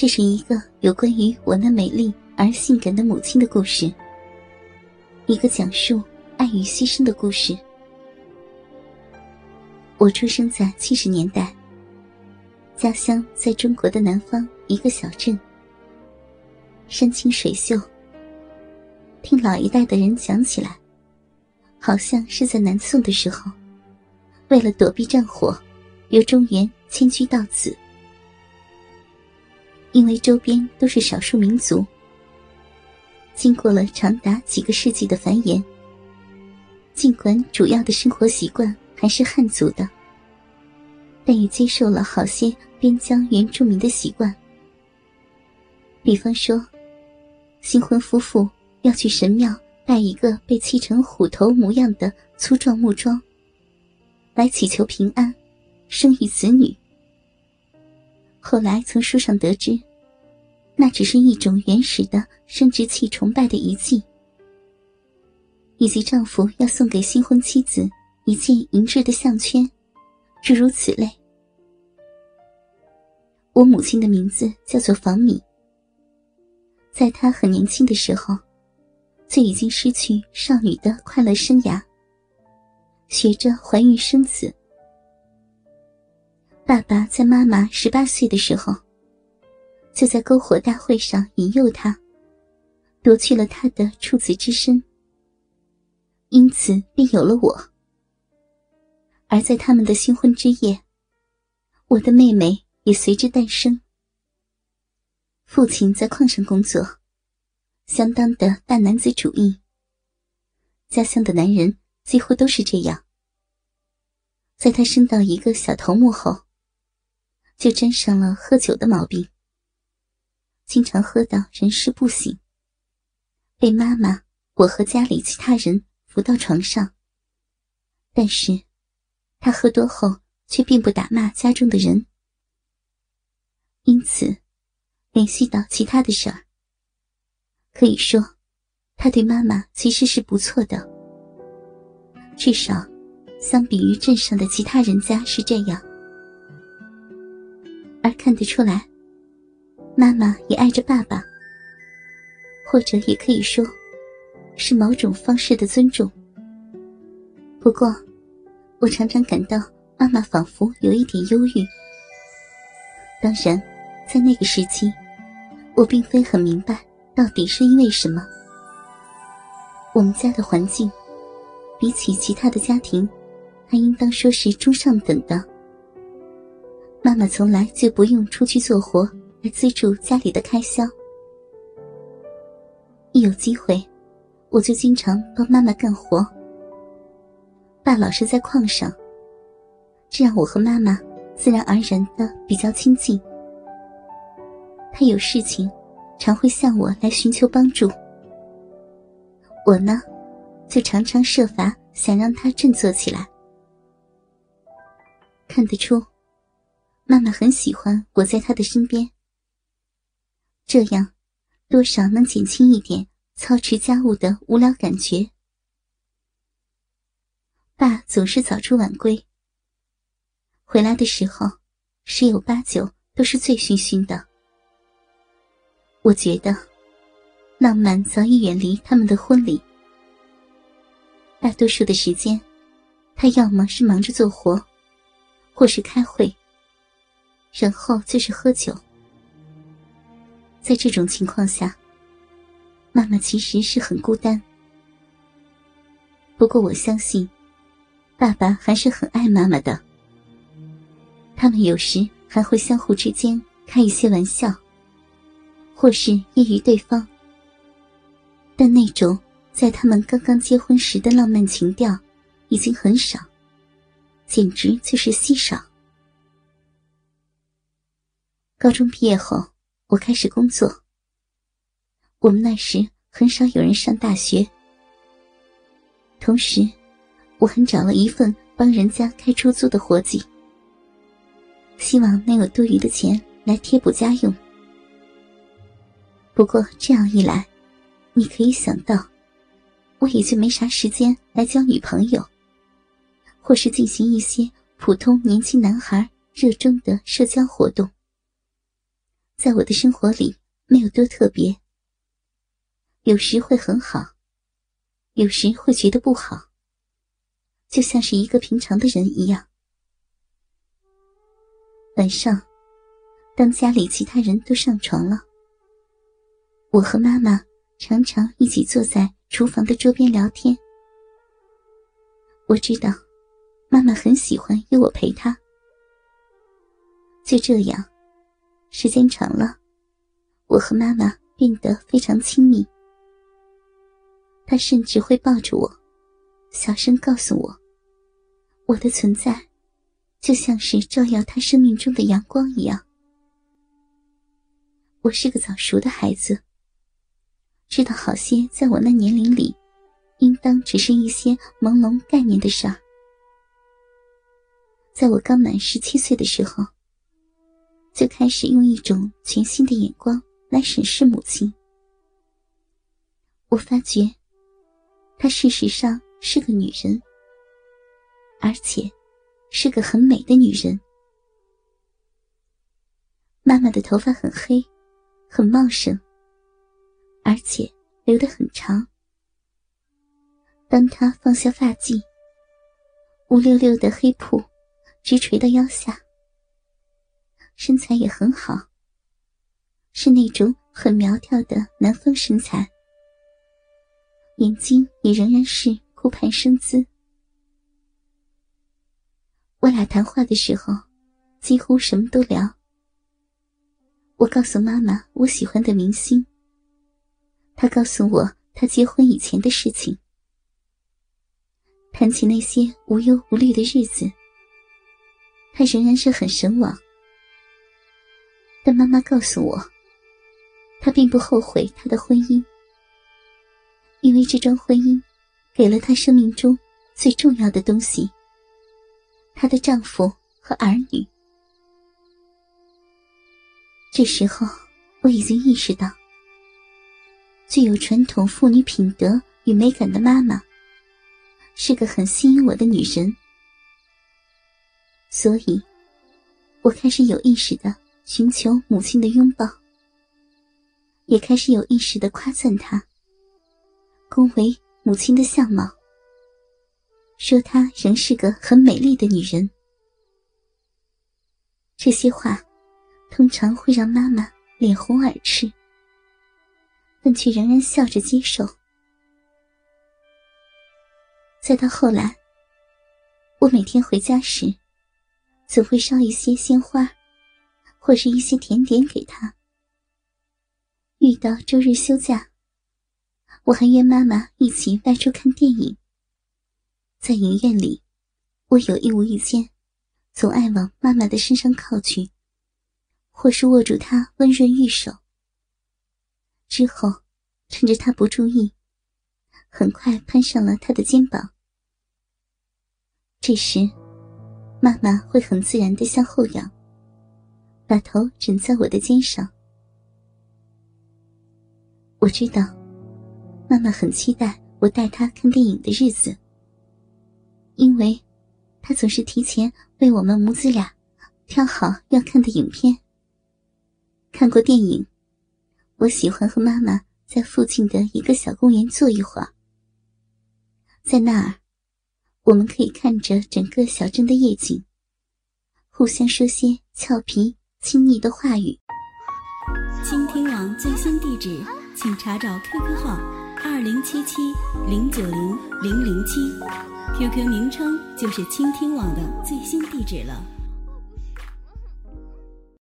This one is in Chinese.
这是一个有关于我那美丽而性感的母亲的故事，一个讲述爱与牺牲的故事。我出生在七十年代，家乡在中国的南方一个小镇，山清水秀。听老一代的人讲起来，好像是在南宋的时候，为了躲避战火，由中原迁居到此。因为周边都是少数民族，经过了长达几个世纪的繁衍，尽管主要的生活习惯还是汉族的，但也接受了好些边疆原住民的习惯。比方说，新婚夫妇要去神庙拜一个被砌成虎头模样的粗壮木桩，来祈求平安、生育子女。后来从书上得知，那只是一种原始的生殖器崇拜的遗迹，以及丈夫要送给新婚妻子一件银质的项圈，诸如此类。我母亲的名字叫做房米，在她很年轻的时候，就已经失去少女的快乐生涯，学着怀孕生子。爸爸在妈妈十八岁的时候，就在篝火大会上引诱她，夺去了她的处子之身，因此便有了我。而在他们的新婚之夜，我的妹妹也随之诞生。父亲在矿上工作，相当的大男子主义。家乡的男人几乎都是这样。在他升到一个小头目后。就沾上了喝酒的毛病，经常喝到人事不省，被妈妈、我和家里其他人扶到床上。但是，他喝多后却并不打骂家中的人，因此，联系到其他的事儿。可以说，他对妈妈其实是不错的，至少，相比于镇上的其他人家是这样。而看得出来，妈妈也爱着爸爸，或者也可以说，是某种方式的尊重。不过，我常常感到妈妈仿佛有一点忧郁。当然，在那个时期，我并非很明白到底是因为什么。我们家的环境，比起其他的家庭，还应当说是中上等的。妈妈从来就不用出去做活来资助家里的开销。一有机会，我就经常帮妈妈干活。爸老是在矿上，这让我和妈妈自然而然的比较亲近。他有事情，常会向我来寻求帮助。我呢，就常常设法想让他振作起来。看得出。妈妈很喜欢我在她的身边，这样多少能减轻一点操持家务的无聊感觉。爸总是早出晚归，回来的时候十有八九都是醉醺醺的。我觉得浪漫早已远离他们的婚礼，大多数的时间，他要么是忙着做活，或是开会。然后就是喝酒。在这种情况下，妈妈其实是很孤单。不过我相信，爸爸还是很爱妈妈的。他们有时还会相互之间开一些玩笑，或是揶揄对方。但那种在他们刚刚结婚时的浪漫情调，已经很少，简直就是稀少。高中毕业后，我开始工作。我们那时很少有人上大学，同时，我还找了一份帮人家开出租的活计，希望能有多余的钱来贴补家用。不过这样一来，你可以想到，我也就没啥时间来交女朋友，或是进行一些普通年轻男孩热衷的社交活动。在我的生活里没有多特别，有时会很好，有时会觉得不好，就像是一个平常的人一样。晚上，当家里其他人都上床了，我和妈妈常常一起坐在厨房的桌边聊天。我知道，妈妈很喜欢有我陪她。就这样，时间长了，我和妈妈变得非常亲密。她甚至会抱着我，小声告诉我：“我的存在，就像是照耀她生命中的阳光一样。”我是个早熟的孩子，知道好些在我那年龄里，应当只是一些朦胧概念的事儿。在我刚满十七岁的时候。就开始用一种全新的眼光来审视母亲。我发觉，她事实上是个女人，而且是个很美的女人。妈妈的头发很黑，很茂盛，而且留得很长。当她放下发髻，乌溜溜的黑瀑直垂到腰下。身材也很好，是那种很苗条的南方身材，眼睛也仍然是顾盼生姿。我俩谈话的时候，几乎什么都聊。我告诉妈妈我喜欢的明星，她告诉我她结婚以前的事情，谈起那些无忧无虑的日子，她仍然是很神往。但妈妈告诉我，她并不后悔她的婚姻，因为这桩婚姻给了她生命中最重要的东西——她的丈夫和儿女。这时候，我已经意识到，具有传统妇女品德与美感的妈妈是个很吸引我的女人，所以，我开始有意识的。寻求母亲的拥抱，也开始有意识的夸赞她，恭维母亲的相貌，说她仍是个很美丽的女人。这些话通常会让妈妈脸红耳赤，但却仍然笑着接受。再到后来，我每天回家时，总会烧一些鲜花。或是一些甜点给他。遇到周日休假，我还约妈妈一起外出看电影。在影院里，我有意无意间，总爱往妈妈的身上靠去，或是握住她温润玉手。之后，趁着她不注意，很快攀上了她的肩膀。这时，妈妈会很自然的向后仰。把头枕在我的肩上，我知道，妈妈很期待我带她看电影的日子，因为，她总是提前为我们母子俩挑好要看的影片。看过电影，我喜欢和妈妈在附近的一个小公园坐一会儿，在那儿，我们可以看着整个小镇的夜景，互相说些俏皮。亲昵的话语。倾听网最新地址，请查找 QQ 号二零七七零九零零零七，QQ 名称就是倾听网的最新地址了。